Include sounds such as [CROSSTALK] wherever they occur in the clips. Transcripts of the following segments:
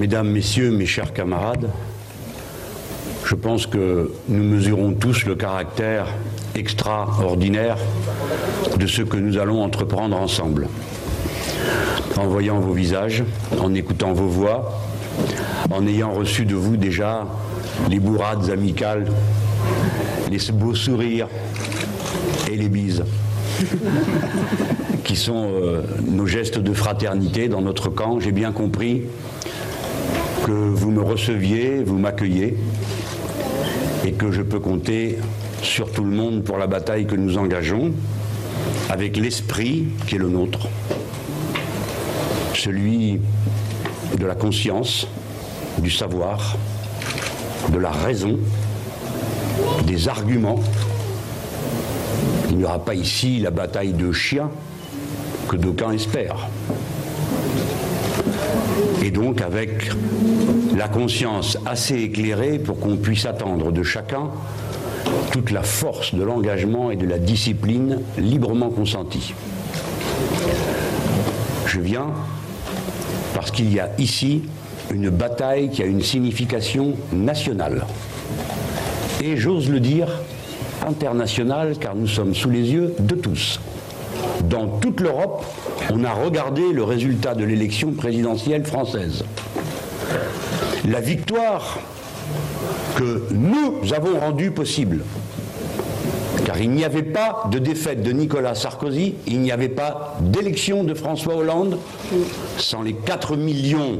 Mesdames, Messieurs, mes chers camarades, je pense que nous mesurons tous le caractère extraordinaire de ce que nous allons entreprendre ensemble. En voyant vos visages, en écoutant vos voix, en ayant reçu de vous déjà les bourrades amicales, les beaux sourires et les bises, qui sont euh, nos gestes de fraternité dans notre camp, j'ai bien compris que vous me receviez, vous m'accueillez, et que je peux compter sur tout le monde pour la bataille que nous engageons, avec l'esprit qui est le nôtre, celui de la conscience, du savoir, de la raison, des arguments. Il n'y aura pas ici la bataille de chiens que d'aucuns espèrent. Et donc avec la conscience assez éclairée pour qu'on puisse attendre de chacun toute la force de l'engagement et de la discipline librement consentie. Je viens parce qu'il y a ici une bataille qui a une signification nationale. Et j'ose le dire, internationale, car nous sommes sous les yeux de tous. Dans toute l'Europe, on a regardé le résultat de l'élection présidentielle française. La victoire que nous avons rendue possible, car il n'y avait pas de défaite de Nicolas Sarkozy, il n'y avait pas d'élection de François Hollande sans les 4 millions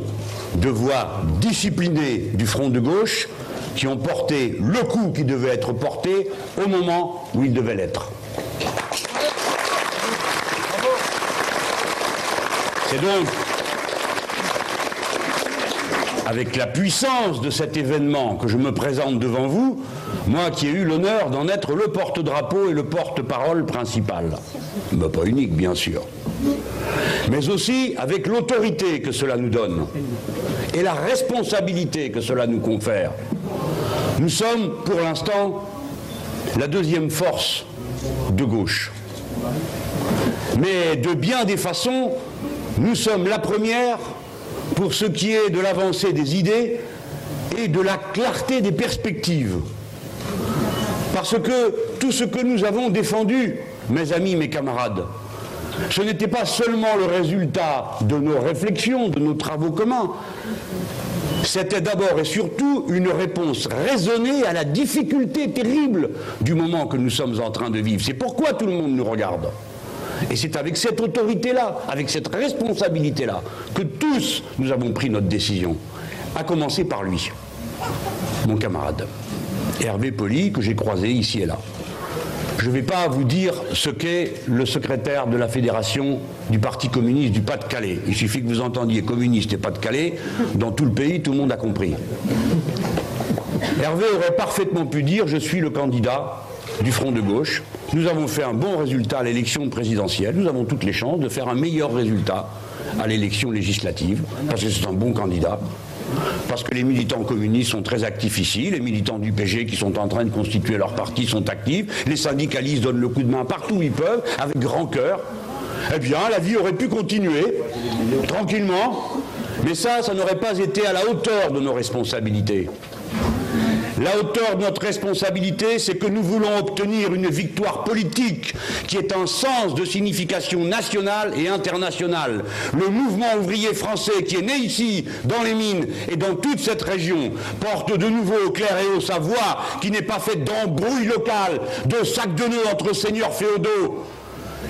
de voix disciplinées du front de gauche qui ont porté le coup qui devait être porté au moment où il devait l'être. C'est donc avec la puissance de cet événement que je me présente devant vous, moi qui ai eu l'honneur d'en être le porte-drapeau et le porte-parole principal. Mais pas unique, bien sûr. Mais aussi avec l'autorité que cela nous donne et la responsabilité que cela nous confère. Nous sommes, pour l'instant, la deuxième force de gauche. Mais de bien des façons, nous sommes la première pour ce qui est de l'avancée des idées et de la clarté des perspectives. Parce que tout ce que nous avons défendu, mes amis, mes camarades, ce n'était pas seulement le résultat de nos réflexions, de nos travaux communs, c'était d'abord et surtout une réponse raisonnée à la difficulté terrible du moment que nous sommes en train de vivre. C'est pourquoi tout le monde nous regarde. Et c'est avec cette autorité-là, avec cette responsabilité-là, que tous nous avons pris notre décision. À commencer par lui, mon camarade, Hervé Poli, que j'ai croisé ici et là. Je ne vais pas vous dire ce qu'est le secrétaire de la fédération du Parti communiste du Pas-de-Calais. Il suffit que vous entendiez communiste et Pas-de-Calais. Dans tout le pays, tout le monde a compris. Hervé aurait parfaitement pu dire je suis le candidat du Front de gauche. Nous avons fait un bon résultat à l'élection présidentielle. Nous avons toutes les chances de faire un meilleur résultat à l'élection législative, parce que c'est un bon candidat parce que les militants communistes sont très actifs ici, les militants du PG qui sont en train de constituer leur parti sont actifs, les syndicalistes donnent le coup de main partout où ils peuvent, avec grand cœur. Eh bien, la vie aurait pu continuer, tranquillement, mais ça, ça n'aurait pas été à la hauteur de nos responsabilités. La hauteur de notre responsabilité, c'est que nous voulons obtenir une victoire politique qui est un sens de signification nationale et internationale. Le mouvement ouvrier français qui est né ici, dans les mines et dans toute cette région, porte de nouveau au clair et au savoir qui n'est pas fait d'embrouille locale, de sac de nœuds entre seigneurs féodaux,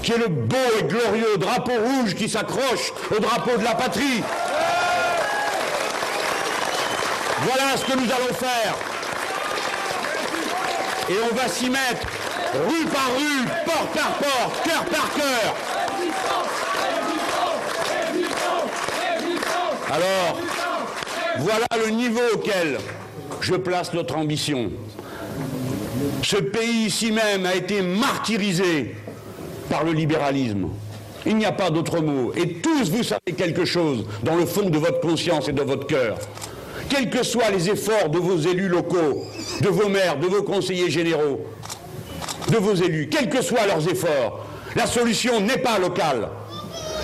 qui est le beau et glorieux drapeau rouge qui s'accroche au drapeau de la patrie. Voilà ce que nous allons faire. Et on va s'y mettre rue par rue, porte par porte, cœur par cœur. Alors, voilà le niveau auquel je place notre ambition. Ce pays ici même a été martyrisé par le libéralisme. Il n'y a pas d'autre mot. Et tous, vous savez quelque chose dans le fond de votre conscience et de votre cœur quels que soient les efforts de vos élus locaux, de vos maires, de vos conseillers généraux, de vos élus, quels que soient leurs efforts, la solution n'est pas locale.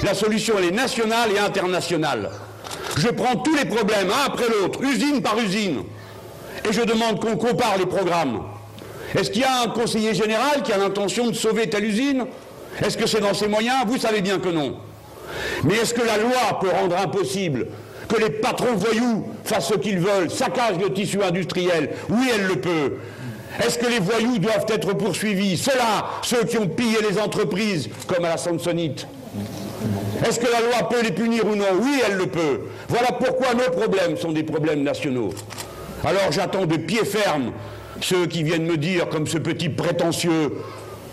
La solution, elle est nationale et internationale. Je prends tous les problèmes, un après l'autre, usine par usine, et je demande qu'on compare les programmes. Est-ce qu'il y a un conseiller général qui a l'intention de sauver telle usine? Est-ce que c'est dans ses moyens? Vous savez bien que non. Mais est-ce que la loi peut rendre impossible que les patrons voyous fassent ce qu'ils veulent, saccagent le tissu industriel Oui, elle le peut. Est-ce que les voyous doivent être poursuivis Ceux-là, ceux qui ont pillé les entreprises, comme à la Samsonite? Est-ce que la loi peut les punir ou non? Oui, elle le peut. Voilà pourquoi nos problèmes sont des problèmes nationaux. Alors j'attends de pied ferme ceux qui viennent me dire, comme ce petit prétentieux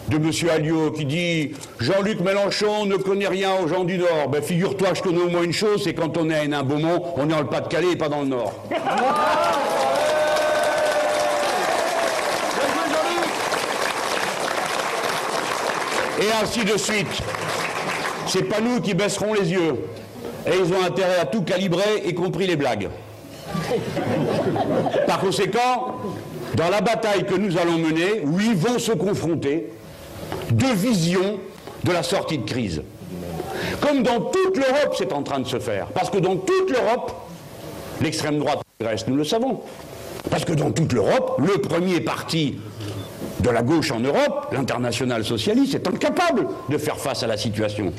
de M. Alliot qui dit Jean-Luc Mélenchon ne connaît rien aux gens du Nord. Ben figure-toi je connais au moins une chose, c'est quand on est à Hénin-Beaumont, on est dans le Pas-de-Calais et pas dans le Nord. [LAUGHS] Et ainsi de suite. C'est pas nous qui baisserons les yeux. Et ils ont intérêt à tout calibrer, y compris les blagues. Par conséquent, dans la bataille que nous allons mener, oui, vont se confronter deux visions de la sortie de crise. Comme dans toute l'Europe, c'est en train de se faire. Parce que dans toute l'Europe, l'extrême droite progresse, nous le savons. Parce que dans toute l'Europe, le premier parti de la gauche en Europe, l'international socialiste, est incapable de faire face à la situation.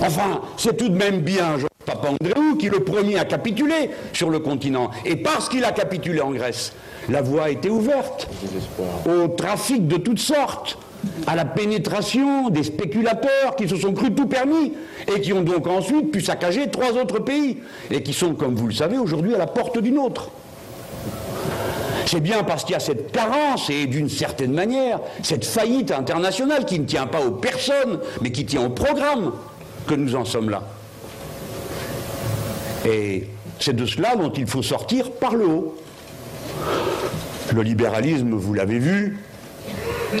Enfin, c'est tout de même bien Papa Andréou qui le premier a capitulé sur le continent. Et parce qu'il a capitulé en Grèce, la voie a été ouverte au trafic de toutes sortes, à la pénétration des spéculateurs qui se sont crus tout permis et qui ont donc ensuite pu saccager trois autres pays et qui sont, comme vous le savez, aujourd'hui à la porte d'une autre. C'est bien parce qu'il y a cette carence et d'une certaine manière, cette faillite internationale qui ne tient pas aux personnes, mais qui tient au programme, que nous en sommes là. Et c'est de cela dont il faut sortir par le haut. Le libéralisme, vous l'avez vu,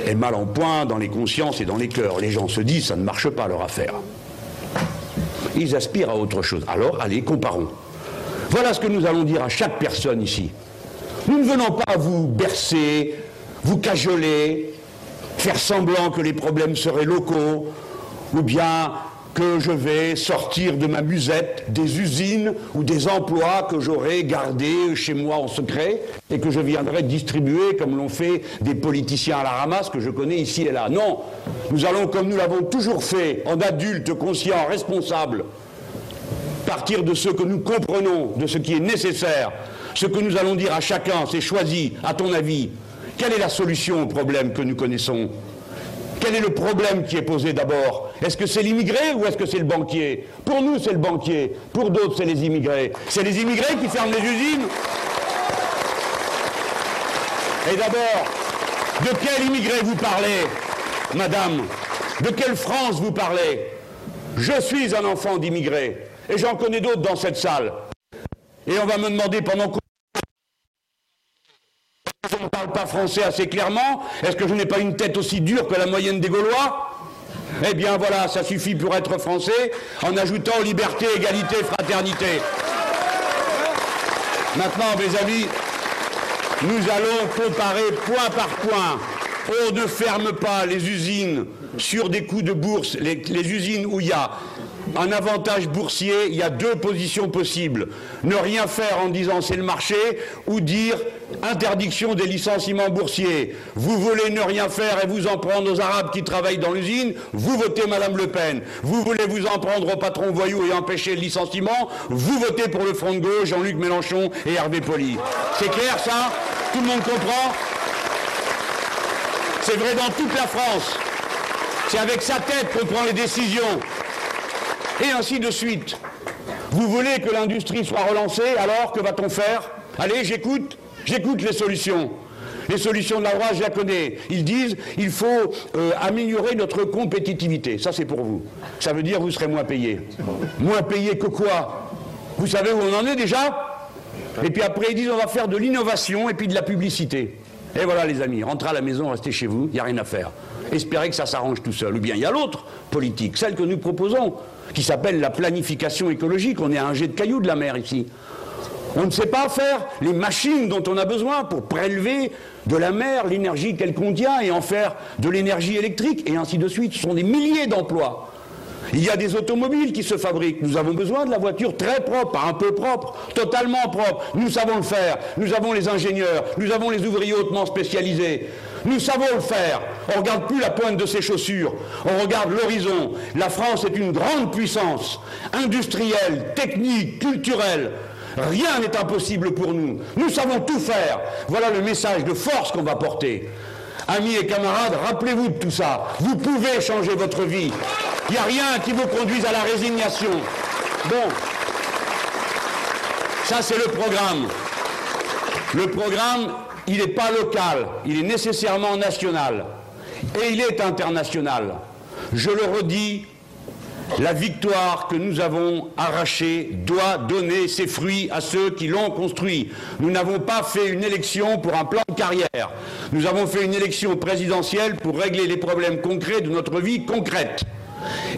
est mal en point dans les consciences et dans les cœurs. Les gens se disent, ça ne marche pas leur affaire. Ils aspirent à autre chose. Alors, allez, comparons. Voilà ce que nous allons dire à chaque personne ici. Nous ne venons pas vous bercer, vous cajoler, faire semblant que les problèmes seraient locaux, ou bien que je vais sortir de ma musette des usines ou des emplois que j'aurais gardés chez moi en secret et que je viendrai distribuer comme l'ont fait des politiciens à la ramasse que je connais ici et là. Non, nous allons, comme nous l'avons toujours fait, en adultes conscients, responsables, partir de ce que nous comprenons, de ce qui est nécessaire. Ce que nous allons dire à chacun, c'est choisi, à ton avis, quelle est la solution au problème que nous connaissons? Quel est le problème qui est posé d'abord? Est-ce que c'est l'immigré ou est-ce que c'est le banquier? Pour nous, c'est le banquier. Pour d'autres, c'est les immigrés. C'est les immigrés qui ferment les usines. Et d'abord, de quel immigré vous parlez, madame? De quelle France vous parlez? Je suis un enfant d'immigré. Et j'en connais d'autres dans cette salle. Et on va me demander pendant français assez clairement Est-ce que je n'ai pas une tête aussi dure que la moyenne des Gaulois? Eh bien voilà, ça suffit pour être français en ajoutant liberté, égalité, fraternité. Maintenant, mes amis, nous allons comparer point par point. On ne ferme pas les usines sur des coups de bourse, les usines où il y a un avantage boursier, il y a deux positions possibles. Ne rien faire en disant c'est le marché ou dire interdiction des licenciements boursiers. Vous voulez ne rien faire et vous en prendre aux Arabes qui travaillent dans l'usine, vous votez Madame Le Pen. Vous voulez vous en prendre aux patrons voyous et empêcher le licenciement, vous votez pour le Front de gauche, Jean-Luc Mélenchon et Hervé Poli. C'est clair ça? Tout le monde comprend? C'est vrai dans toute la France. C'est avec sa tête qu'on prend les décisions et ainsi de suite. Vous voulez que l'industrie soit relancée, alors que va-t-on faire? Allez, j'écoute, j'écoute les solutions. Les solutions de la droite, je la connais. Ils disent il faut euh, améliorer notre compétitivité. Ça, c'est pour vous. Ça veut dire vous serez moins payé. Moins payé que quoi? Vous savez où on en est déjà? Et puis après, ils disent on va faire de l'innovation et puis de la publicité. Et voilà, les amis, rentrez à la maison, restez chez vous, il n'y a rien à faire. Espérez que ça s'arrange tout seul. Ou bien il y a l'autre politique, celle que nous proposons qui s'appelle la planification écologique. On est à un jet de cailloux de la mer ici. On ne sait pas faire les machines dont on a besoin pour prélever de la mer l'énergie qu'elle contient et en faire de l'énergie électrique et ainsi de suite. Ce sont des milliers d'emplois. Il y a des automobiles qui se fabriquent. Nous avons besoin de la voiture très propre, un peu propre, totalement propre. Nous savons le faire. Nous avons les ingénieurs, nous avons les ouvriers hautement spécialisés. Nous savons le faire. On ne regarde plus la pointe de ses chaussures. On regarde l'horizon. La France est une grande puissance industrielle, technique, culturelle. Rien n'est impossible pour nous. Nous savons tout faire. Voilà le message de force qu'on va porter. Amis et camarades, rappelez-vous de tout ça. Vous pouvez changer votre vie. Il n'y a rien qui vous conduise à la résignation. Bon, ça c'est le programme. Le programme, il n'est pas local, il est nécessairement national. Et il est international. Je le redis, la victoire que nous avons arrachée doit donner ses fruits à ceux qui l'ont construit. Nous n'avons pas fait une élection pour un plan de carrière. Nous avons fait une élection présidentielle pour régler les problèmes concrets de notre vie concrète.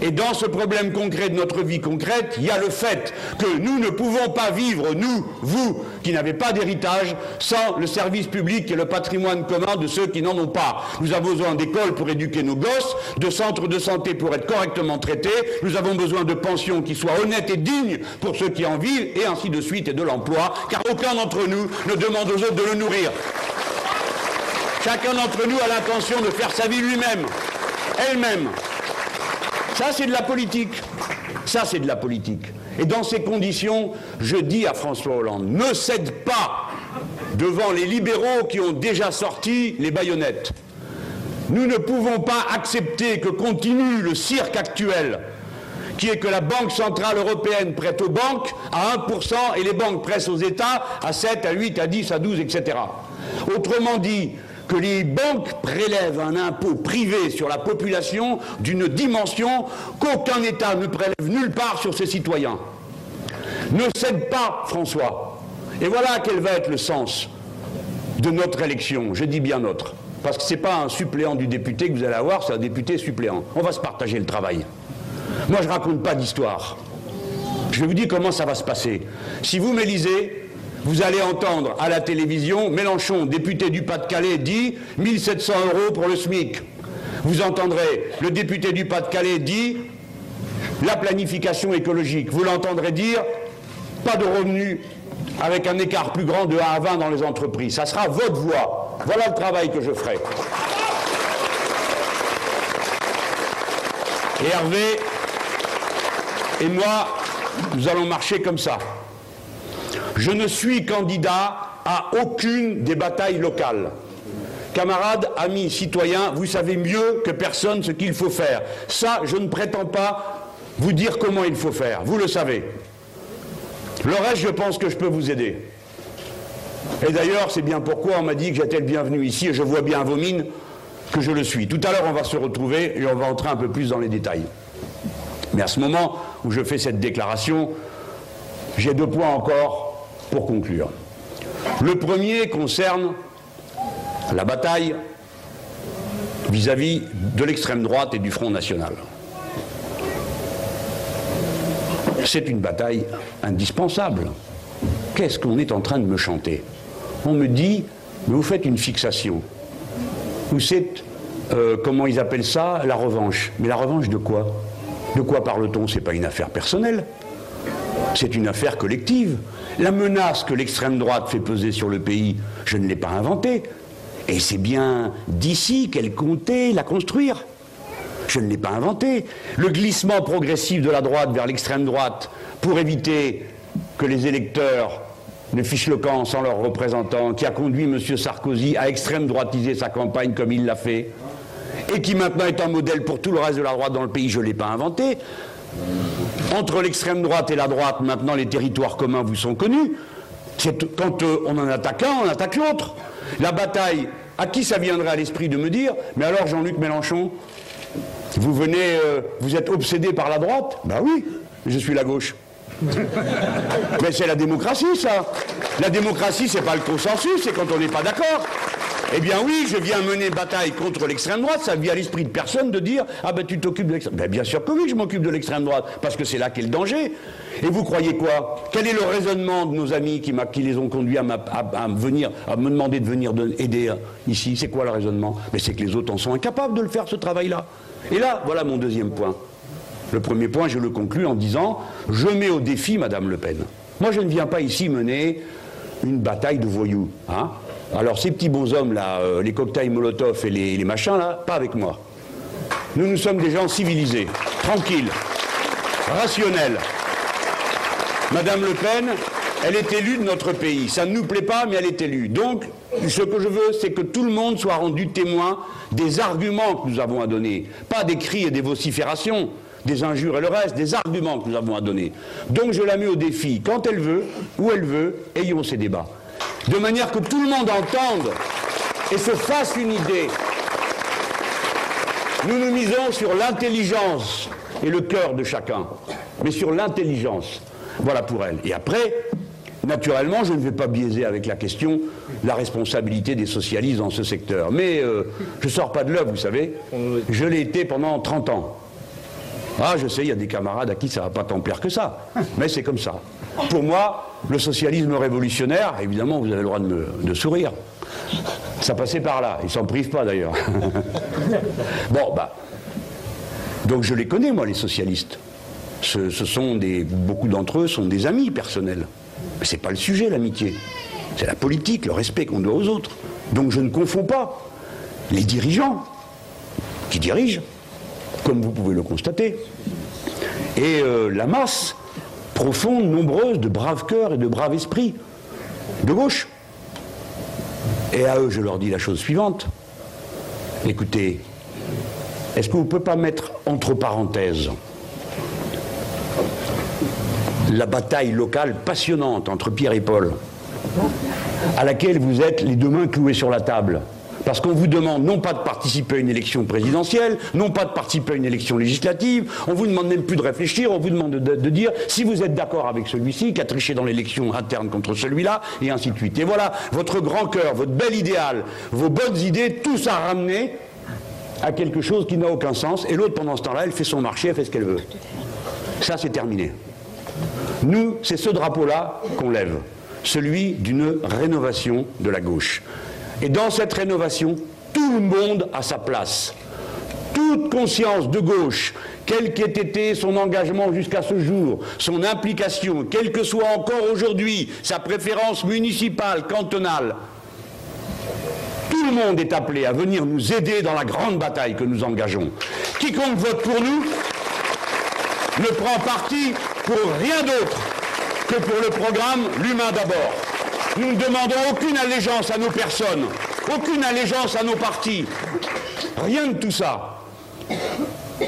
Et dans ce problème concret de notre vie concrète, il y a le fait que nous ne pouvons pas vivre, nous, vous, qui n'avez pas d'héritage, sans le service public et le patrimoine commun de ceux qui n'en ont pas. Nous avons besoin d'écoles pour éduquer nos gosses, de centres de santé pour être correctement traités, nous avons besoin de pensions qui soient honnêtes et dignes pour ceux qui en vivent, et ainsi de suite, et de l'emploi, car aucun d'entre nous ne demande aux autres de le nourrir. Chacun d'entre nous a l'intention de faire sa vie lui-même, elle-même. Ça, c'est de la politique. Ça, c'est de la politique. Et dans ces conditions, je dis à François Hollande, ne cède pas devant les libéraux qui ont déjà sorti les baïonnettes. Nous ne pouvons pas accepter que continue le cirque actuel, qui est que la Banque Centrale Européenne prête aux banques à 1% et les banques pressent aux États à 7, à 8, à 10, à 12, etc. Autrement dit, que les banques prélèvent un impôt privé sur la population d'une dimension qu'aucun État ne prélève nulle part sur ses citoyens. Ne cède pas, François. Et voilà quel va être le sens de notre élection. Je dis bien notre. Parce que ce n'est pas un suppléant du député que vous allez avoir, c'est un député suppléant. On va se partager le travail. Moi, je ne raconte pas d'histoire. Je vous dire comment ça va se passer. Si vous m'élisez, vous allez entendre à la télévision Mélenchon, député du Pas-de-Calais, dit 1700 euros pour le SMIC. Vous entendrez le député du Pas-de-Calais dit la planification écologique. Vous l'entendrez dire pas de revenus avec un écart plus grand de 1 à 20 dans les entreprises. Ça sera votre voix. Voilà le travail que je ferai. Et Hervé et moi, nous allons marcher comme ça. Je ne suis candidat à aucune des batailles locales. Camarades, amis, citoyens, vous savez mieux que personne ce qu'il faut faire. Ça, je ne prétends pas vous dire comment il faut faire. Vous le savez. Le reste, je pense que je peux vous aider. Et d'ailleurs, c'est bien pourquoi on m'a dit que j'étais le bienvenu ici et je vois bien vos mines que je le suis. Tout à l'heure, on va se retrouver et on va entrer un peu plus dans les détails. Mais à ce moment où je fais cette déclaration, j'ai deux points encore pour conclure. Le premier concerne la bataille vis-à-vis de l'extrême droite et du Front National. C'est une bataille indispensable. Qu'est-ce qu'on est en train de me chanter? On me dit, mais vous faites une fixation. Vous êtes, euh, comment ils appellent ça, la revanche. Mais la revanche de quoi? De quoi parle-t-on? C'est pas une affaire personnelle. C'est une affaire collective. La menace que l'extrême droite fait peser sur le pays, je ne l'ai pas inventée. Et c'est bien d'ici qu'elle comptait la construire. Je ne l'ai pas inventée. Le glissement progressif de la droite vers l'extrême droite pour éviter que les électeurs ne fichent le camp sans leurs représentants, qui a conduit M. Sarkozy à extrême droitiser sa campagne comme il l'a fait, et qui maintenant est un modèle pour tout le reste de la droite dans le pays, je ne l'ai pas inventé. Entre l'extrême droite et la droite, maintenant les territoires communs vous sont connus. Quand euh, on en attaque un, on attaque l'autre. La bataille, à qui ça viendrait à l'esprit de me dire, mais alors Jean-Luc Mélenchon, vous venez, euh, vous êtes obsédé par la droite? Ben oui, je suis la gauche. [LAUGHS] mais c'est la démocratie, ça. La démocratie, c'est pas le consensus, c'est quand on n'est pas d'accord. Eh bien oui, je viens mener bataille contre l'extrême droite, ça vient à l'esprit de personne de dire Ah ben tu t'occupes de l'extrême droite. Ben, bien sûr que oui, je m'occupe de l'extrême droite, parce que c'est là qu'est le danger. Et vous croyez quoi? Quel est le raisonnement de nos amis qui, les ont conduits à, me demander de venir aider ici? C'est quoi le raisonnement? Mais c'est que les autres en sont incapables de le faire, ce travail-là. Et là, voilà mon deuxième point. Le premier point, je le conclus en disant Je mets au défi Madame Le Pen. Moi, je ne viens pas ici mener une bataille de voyous. Hein. Alors, ces petits bonshommes là, euh, les cocktails Molotov et les, les machins là, pas avec moi. Nous, nous sommes des gens civilisés, tranquilles, rationnels. Madame Le Pen, elle est élue de notre pays. Ça ne nous plaît pas, mais elle est élue. Donc, ce que je veux, c'est que tout le monde soit rendu témoin des arguments que nous avons à donner. Pas des cris et des vociférations, des injures et le reste, des arguments que nous avons à donner. Donc, je la mets au défi. Quand elle veut, où elle veut, ayons ces débats. De manière que tout le monde entende et se fasse une idée. Nous nous misons sur l'intelligence et le cœur de chacun, mais sur l'intelligence. Voilà pour elle. Et après, naturellement, je ne vais pas biaiser avec la question la responsabilité des socialistes dans ce secteur. Mais euh, je ne sors pas de l'œuvre, vous savez. Je l'ai été pendant 30 ans. Ah, je sais, il y a des camarades à qui ça va pas tant plaire que ça. Mais c'est comme ça. Pour moi, le socialisme révolutionnaire, évidemment, vous avez le droit de, me, sourire. Ça passait par là. Ils s'en privent pas d'ailleurs. [LAUGHS] bon, bah. Donc je les connais, moi, les socialistes. Ce, sont des, beaucoup d'entre eux sont des amis personnels. Mais ce n'est pas le sujet, l'amitié. C'est la politique, le respect qu'on doit aux autres. Donc je ne confonds pas les dirigeants qui dirigent, comme vous pouvez le constater, et euh, la masse profonde, nombreuse de braves cœurs et de braves esprits de gauche. Et à eux, je leur dis la chose suivante. Écoutez, est-ce que vous ne pouvez pas mettre entre parenthèses la bataille locale passionnante entre Pierre et Paul, à laquelle vous êtes les deux mains clouées sur la table? Parce qu'on vous demande non pas de participer à une élection présidentielle, non pas de participer à une élection législative, on vous demande même plus de réfléchir, on vous demande de, dire si vous êtes d'accord avec celui-ci, qui a triché dans l'élection interne contre celui-là, et ainsi de suite. Et voilà, votre grand cœur, votre bel idéal, vos bonnes idées, tout ça ramené à quelque chose qui n'a aucun sens, et l'autre pendant ce temps-là, elle fait son marché, elle fait ce qu'elle veut. Ça, c'est terminé. Nous, c'est ce drapeau-là qu'on lève, celui d'une rénovation de la gauche. Et dans cette rénovation, tout le monde a sa place. Toute conscience de gauche, quel qu'ait été son engagement jusqu'à ce jour, son implication, quelle que soit encore aujourd'hui sa préférence municipale, cantonale, tout le monde est appelé à venir nous aider dans la grande bataille que nous engageons. Quiconque vote pour nous ne prend parti pour rien d'autre que pour le programme L'humain d'abord. Nous ne demandons aucune allégeance à nos personnes, aucune allégeance à nos partis. Rien de tout ça.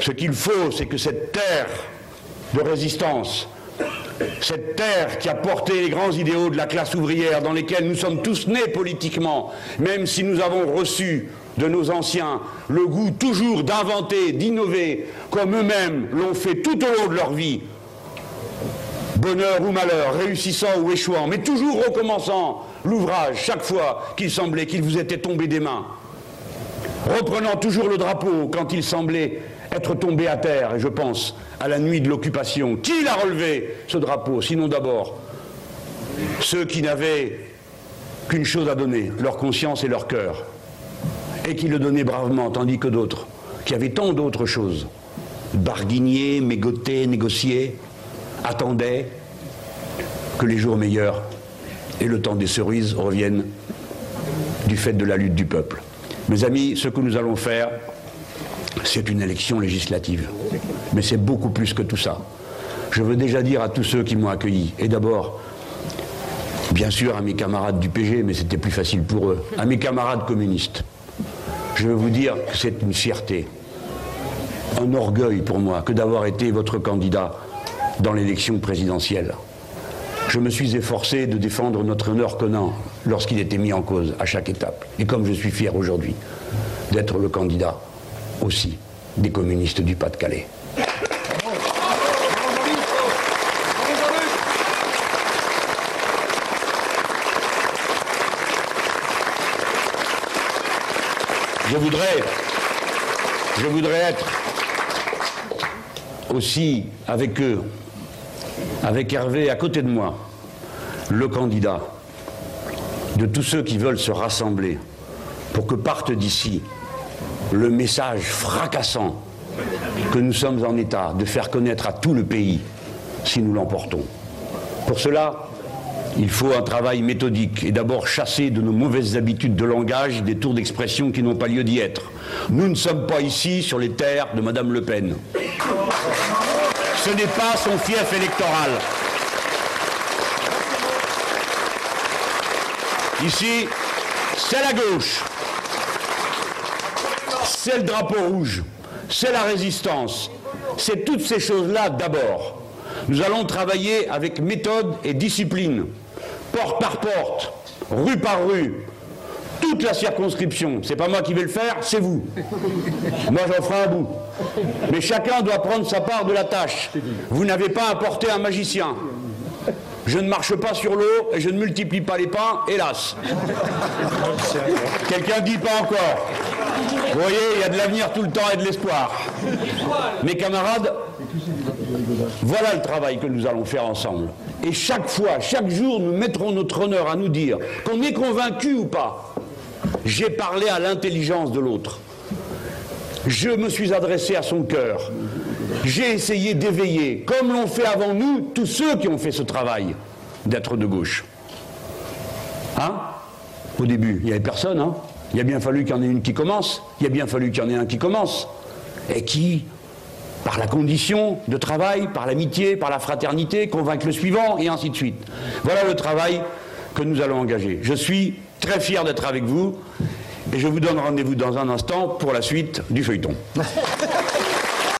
Ce qu'il faut, c'est que cette terre de résistance, cette terre qui a porté les grands idéaux de la classe ouvrière, dans lesquels nous sommes tous nés politiquement, même si nous avons reçu de nos anciens le goût toujours d'inventer, d'innover, comme eux-mêmes l'ont fait tout au long de leur vie, bonheur ou malheur, réussissant ou échouant, mais toujours recommençant l'ouvrage chaque fois qu'il semblait qu'il vous était tombé des mains, reprenant toujours le drapeau quand il semblait être tombé à terre, et je pense à la nuit de l'occupation. Qui l'a relevé, ce drapeau Sinon d'abord ceux qui n'avaient qu'une chose à donner, leur conscience et leur cœur, et qui le donnaient bravement, tandis que d'autres, qui avaient tant d'autres choses, barguigner, mégoter, négocier, attendait que les jours meilleurs et le temps des cerises reviennent du fait de la lutte du peuple. Mes amis, ce que nous allons faire, c'est une élection législative. Mais c'est beaucoup plus que tout ça. Je veux déjà dire à tous ceux qui m'ont accueilli, et d'abord, bien sûr à mes camarades du PG, mais c'était plus facile pour eux, à mes camarades communistes, je veux vous dire que c'est une fierté, un orgueil pour moi que d'avoir été votre candidat dans l'élection présidentielle. Je me suis efforcé de défendre notre honneur commun lorsqu'il était mis en cause à chaque étape. Et comme je suis fier aujourd'hui d'être le candidat aussi des communistes du Pas-de-Calais. Je voudrais, je voudrais être aussi avec eux avec Hervé à côté de moi, le candidat de tous ceux qui veulent se rassembler pour que parte d'ici le message fracassant que nous sommes en état de faire connaître à tout le pays si nous l'emportons. Pour cela, il faut un travail méthodique et d'abord chasser de nos mauvaises habitudes de langage des tours d'expression qui n'ont pas lieu d'y être. Nous ne sommes pas ici sur les terres de Madame Le Pen. Ce n'est pas son fief électoral. Ici, c'est la gauche, c'est le drapeau rouge, c'est la résistance, c'est toutes ces choses-là d'abord. Nous allons travailler avec méthode et discipline, porte par porte, rue par rue, toute la circonscription. C'est pas moi qui vais le faire, c'est vous. Moi j'en ferai un bout. Mais chacun doit prendre sa part de la tâche. Vous n'avez pas apporté un magicien. Je ne marche pas sur l'eau et je ne multiplie pas les pains, hélas. Quelqu'un dit pas encore. Vous voyez, il y a de l'avenir tout le temps et de l'espoir. Mes camarades, voilà le travail que nous allons faire ensemble. Et chaque fois, chaque jour, nous mettrons notre honneur à nous dire qu'on est convaincu ou pas. J'ai parlé à l'intelligence de l'autre. Je me suis adressé à son cœur. J'ai essayé d'éveiller, comme l'ont fait avant nous tous ceux qui ont fait ce travail, d'être de gauche. Hein? Au début, il n'y avait personne. Hein? Il a bien fallu qu'il y en ait une qui commence. Il a bien fallu qu'il y en ait un qui commence. Et qui, par la condition de travail, par l'amitié, par la fraternité, convainc le suivant, et ainsi de suite. Voilà le travail que nous allons engager. Je suis très fier d'être avec vous. Et je vous donne rendez-vous dans un instant pour la suite du feuilleton. [LAUGHS]